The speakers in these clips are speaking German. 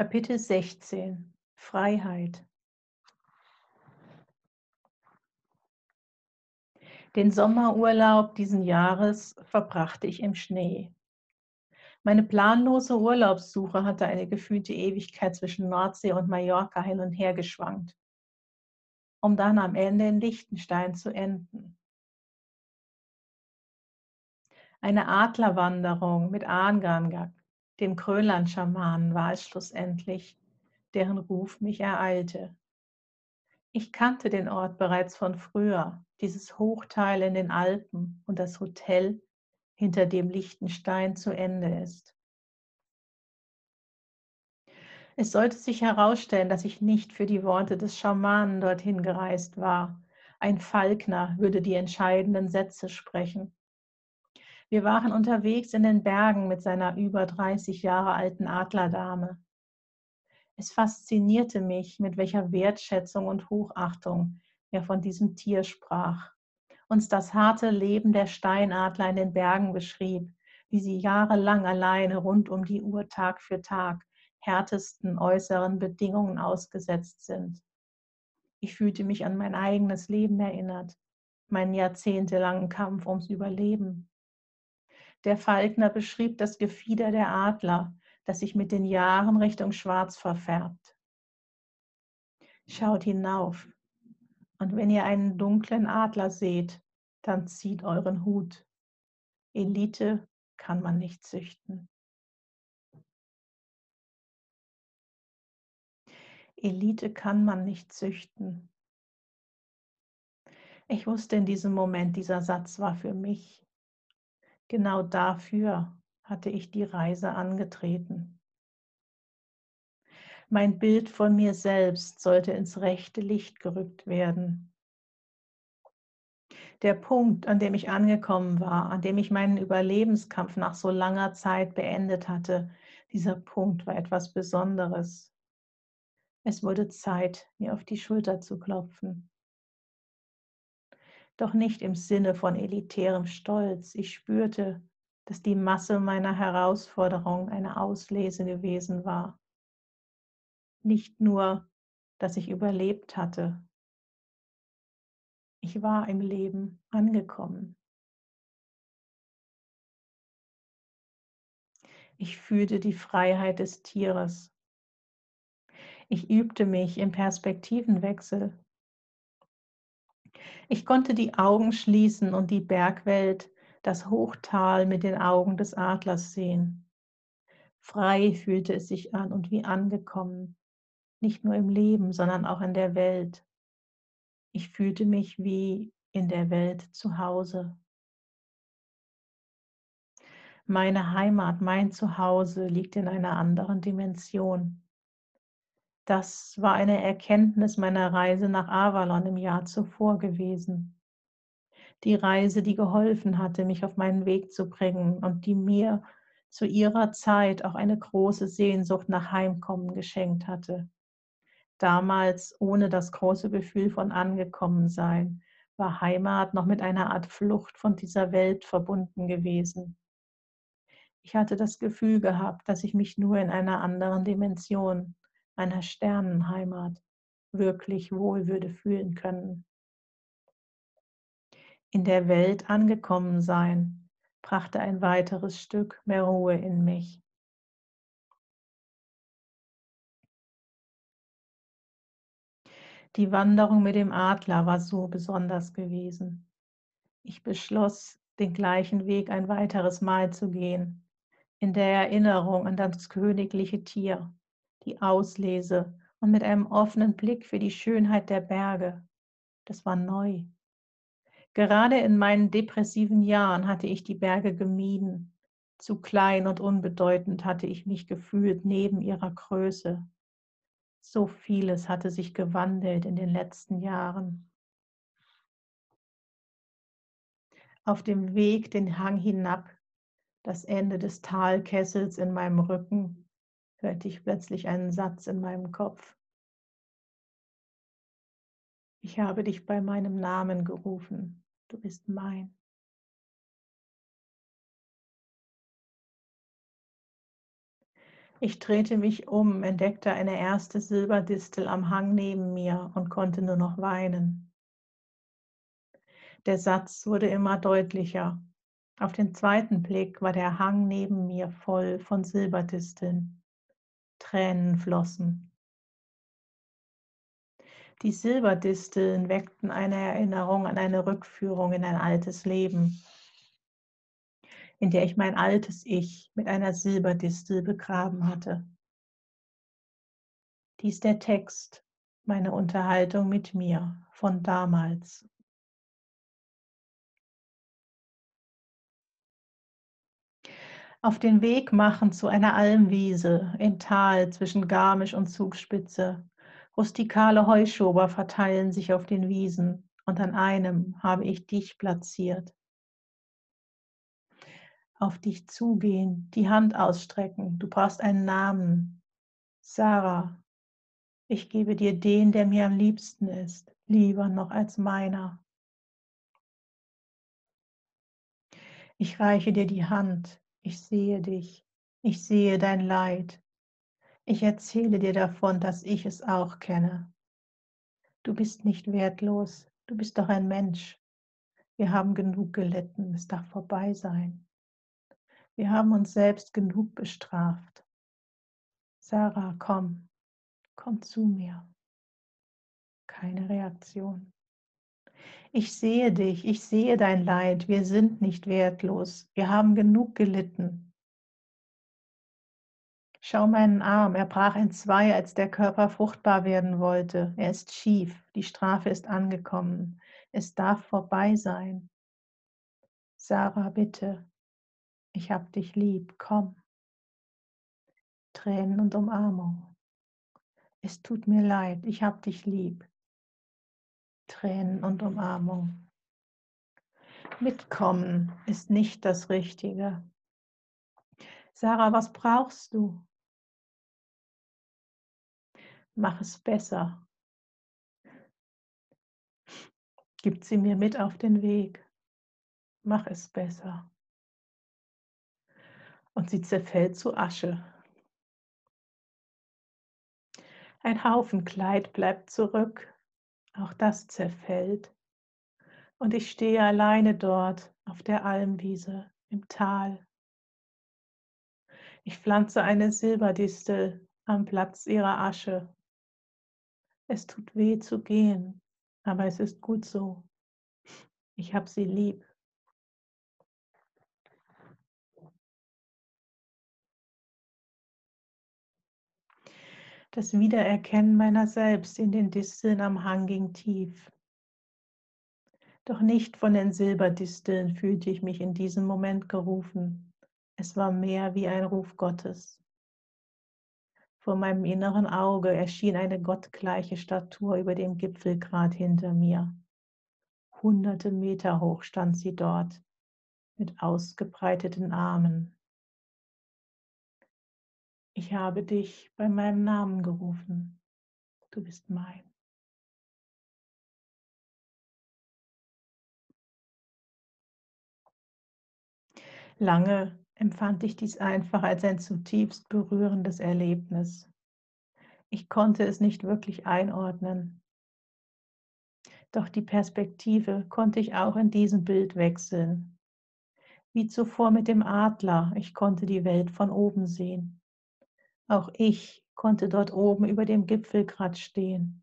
Kapitel 16 Freiheit Den Sommerurlaub diesen Jahres verbrachte ich im Schnee. Meine planlose Urlaubssuche hatte eine gefühlte Ewigkeit zwischen Nordsee und Mallorca hin und her geschwankt, um dann am Ende in Liechtenstein zu enden. Eine Adlerwanderung mit Ahngangak, dem Grönlandschamanen, war es schlussendlich, deren Ruf mich ereilte. Ich kannte den Ort bereits von früher, dieses Hochteil in den Alpen und das Hotel, hinter dem Liechtenstein zu Ende ist. Es sollte sich herausstellen, dass ich nicht für die Worte des Schamanen dorthin gereist war. Ein Falkner würde die entscheidenden Sätze sprechen. Wir waren unterwegs in den Bergen mit seiner über 30 Jahre alten Adlerdame. Es faszinierte mich, mit welcher Wertschätzung und Hochachtung er von diesem Tier sprach, uns das harte Leben der Steinadler in den Bergen beschrieb, wie sie jahrelang alleine rund um die Uhr Tag für Tag härtesten äußeren Bedingungen ausgesetzt sind. Ich fühlte mich an mein eigenes Leben erinnert, meinen jahrzehntelangen Kampf ums Überleben. Der Falkner beschrieb das Gefieder der Adler, das sich mit den Jahren Richtung Schwarz verfärbt. Schaut hinauf und wenn ihr einen dunklen Adler seht, dann zieht euren Hut. Elite kann man nicht züchten. Elite kann man nicht züchten. Ich wusste in diesem Moment, dieser Satz war für mich. Genau dafür hatte ich die Reise angetreten. Mein Bild von mir selbst sollte ins rechte Licht gerückt werden. Der Punkt, an dem ich angekommen war, an dem ich meinen Überlebenskampf nach so langer Zeit beendet hatte, dieser Punkt war etwas Besonderes. Es wurde Zeit, mir auf die Schulter zu klopfen. Doch nicht im Sinne von elitärem Stolz. Ich spürte, dass die Masse meiner Herausforderung eine Auslese gewesen war. Nicht nur, dass ich überlebt hatte. Ich war im Leben angekommen. Ich fühlte die Freiheit des Tieres. Ich übte mich im Perspektivenwechsel. Ich konnte die Augen schließen und die Bergwelt das Hochtal mit den Augen des Adlers sehen. Frei fühlte es sich an und wie angekommen, nicht nur im Leben, sondern auch in der Welt. Ich fühlte mich wie in der Welt zu Hause. Meine Heimat, mein Zuhause liegt in einer anderen Dimension. Das war eine Erkenntnis meiner Reise nach Avalon im Jahr zuvor gewesen die Reise, die geholfen hatte, mich auf meinen Weg zu bringen und die mir zu ihrer Zeit auch eine große Sehnsucht nach Heimkommen geschenkt hatte. Damals, ohne das große Gefühl von Angekommensein, war Heimat noch mit einer Art Flucht von dieser Welt verbunden gewesen. Ich hatte das Gefühl gehabt, dass ich mich nur in einer anderen Dimension, einer Sternenheimat, wirklich wohl würde fühlen können in der Welt angekommen sein, brachte ein weiteres Stück mehr Ruhe in mich. Die Wanderung mit dem Adler war so besonders gewesen. Ich beschloss, den gleichen Weg ein weiteres Mal zu gehen, in der Erinnerung an das königliche Tier, die Auslese und mit einem offenen Blick für die Schönheit der Berge. Das war neu, Gerade in meinen depressiven Jahren hatte ich die Berge gemieden. Zu klein und unbedeutend hatte ich mich gefühlt neben ihrer Größe. So vieles hatte sich gewandelt in den letzten Jahren. Auf dem Weg den Hang hinab, das Ende des Talkessels in meinem Rücken, hörte ich plötzlich einen Satz in meinem Kopf. Ich habe dich bei meinem Namen gerufen. Du bist mein. Ich drehte mich um, entdeckte eine erste Silberdistel am Hang neben mir und konnte nur noch weinen. Der Satz wurde immer deutlicher. Auf den zweiten Blick war der Hang neben mir voll von Silberdisteln. Tränen flossen. Die Silberdisteln weckten eine Erinnerung an eine Rückführung in ein altes Leben, in der ich mein altes Ich mit einer Silberdistel begraben hatte. Dies der Text, meine Unterhaltung mit mir von damals. Auf den Weg machen zu einer Almwiese im Tal zwischen Garmisch und Zugspitze. Rustikale Heuschober verteilen sich auf den Wiesen und an einem habe ich dich platziert auf dich zugehen, die Hand ausstrecken. Du brauchst einen Namen. Sarah, ich gebe dir den, der mir am liebsten ist, lieber noch als meiner. Ich reiche dir die Hand, ich sehe dich, ich sehe dein Leid. Ich erzähle dir davon, dass ich es auch kenne. Du bist nicht wertlos, du bist doch ein Mensch. Wir haben genug gelitten, es darf vorbei sein. Wir haben uns selbst genug bestraft. Sarah, komm, komm zu mir. Keine Reaktion. Ich sehe dich, ich sehe dein Leid, wir sind nicht wertlos, wir haben genug gelitten. Schau meinen Arm, er brach in zwei, als der Körper fruchtbar werden wollte. Er ist schief, die Strafe ist angekommen, es darf vorbei sein. Sarah, bitte, ich hab dich lieb, komm. Tränen und Umarmung. Es tut mir leid, ich hab dich lieb. Tränen und Umarmung. Mitkommen ist nicht das Richtige. Sarah, was brauchst du? Mach es besser. Gib sie mir mit auf den Weg. Mach es besser und sie zerfällt zu Asche. Ein Haufen Kleid bleibt zurück, auch das zerfällt. Und ich stehe alleine dort auf der Almwiese im Tal. Ich pflanze eine Silberdistel am Platz ihrer Asche. Es tut weh zu gehen, aber es ist gut so. Ich habe sie lieb. Das Wiedererkennen meiner selbst in den Disteln am Hang ging tief. Doch nicht von den Silberdisteln fühlte ich mich in diesem Moment gerufen. Es war mehr wie ein Ruf Gottes. Vor meinem inneren Auge erschien eine gottgleiche Statur über dem Gipfelgrat hinter mir. Hunderte Meter hoch stand sie dort, mit ausgebreiteten Armen, ich habe dich bei meinem Namen gerufen. Du bist mein. Lange empfand ich dies einfach als ein zutiefst berührendes Erlebnis. Ich konnte es nicht wirklich einordnen. Doch die Perspektive konnte ich auch in diesem Bild wechseln. Wie zuvor mit dem Adler, ich konnte die Welt von oben sehen. Auch ich konnte dort oben über dem Gipfelgrat stehen,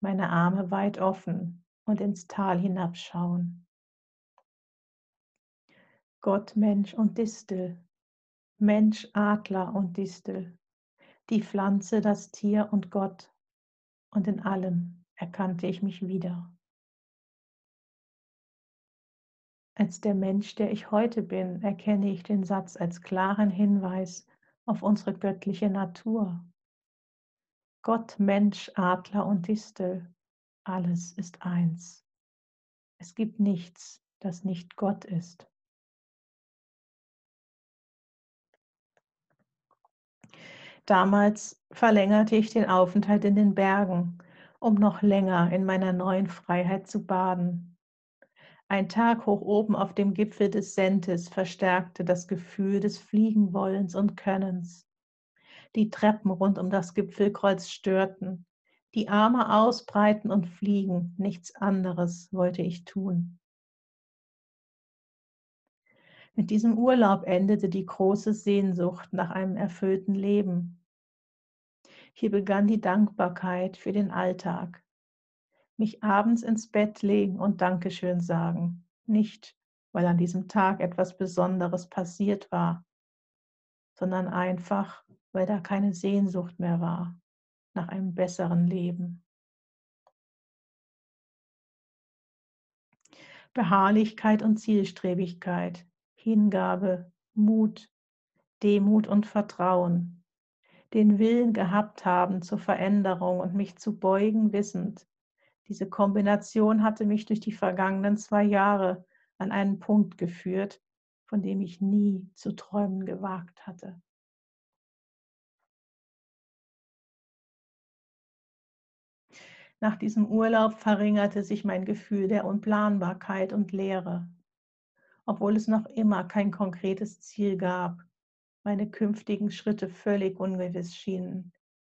meine Arme weit offen und ins Tal hinabschauen. Gott, Mensch und Distel, Mensch, Adler und Distel, die Pflanze, das Tier und Gott, und in allem erkannte ich mich wieder. Als der Mensch, der ich heute bin, erkenne ich den Satz als klaren Hinweis auf unsere göttliche Natur. Gott, Mensch, Adler und Distel, alles ist eins. Es gibt nichts, das nicht Gott ist. Damals verlängerte ich den Aufenthalt in den Bergen, um noch länger in meiner neuen Freiheit zu baden. Ein Tag hoch oben auf dem Gipfel des Sentes verstärkte das Gefühl des Fliegenwollens und Könnens. Die Treppen rund um das Gipfelkreuz störten. Die Arme ausbreiten und fliegen, nichts anderes wollte ich tun. Mit diesem Urlaub endete die große Sehnsucht nach einem erfüllten Leben. Hier begann die Dankbarkeit für den Alltag. Mich abends ins Bett legen und Dankeschön sagen, nicht weil an diesem Tag etwas Besonderes passiert war, sondern einfach, weil da keine Sehnsucht mehr war nach einem besseren Leben. Beharrlichkeit und Zielstrebigkeit, Hingabe, Mut, Demut und Vertrauen, den Willen gehabt haben zur Veränderung und mich zu beugen, wissend. Diese Kombination hatte mich durch die vergangenen zwei Jahre an einen Punkt geführt, von dem ich nie zu träumen gewagt hatte. Nach diesem Urlaub verringerte sich mein Gefühl der Unplanbarkeit und Leere, obwohl es noch immer kein konkretes Ziel gab. Meine künftigen Schritte völlig ungewiss schienen.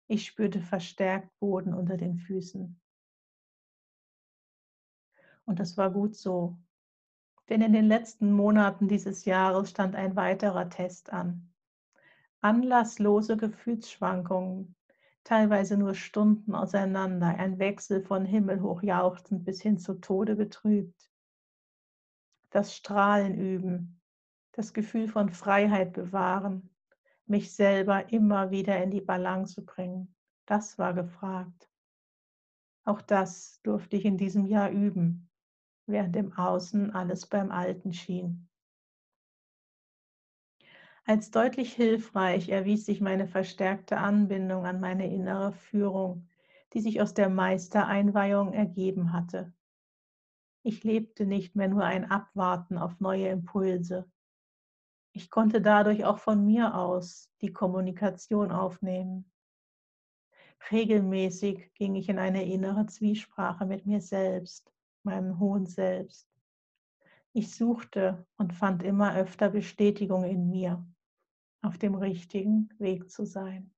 Ich spürte verstärkt Boden unter den Füßen. Und das war gut so, denn in den letzten Monaten dieses Jahres stand ein weiterer Test an. Anlasslose Gefühlsschwankungen, teilweise nur Stunden auseinander, ein Wechsel von himmelhoch jauchzend bis hin zu Tode betrübt. Das Strahlen üben, das Gefühl von Freiheit bewahren, mich selber immer wieder in die Balance bringen, das war gefragt. Auch das durfte ich in diesem Jahr üben, während im Außen alles beim Alten schien. Als deutlich hilfreich erwies sich meine verstärkte Anbindung an meine innere Führung, die sich aus der Meistereinweihung ergeben hatte. Ich lebte nicht mehr nur ein Abwarten auf neue Impulse. Ich konnte dadurch auch von mir aus die Kommunikation aufnehmen. Regelmäßig ging ich in eine innere Zwiesprache mit mir selbst, meinem hohen Selbst. Ich suchte und fand immer öfter Bestätigung in mir auf dem richtigen Weg zu sein.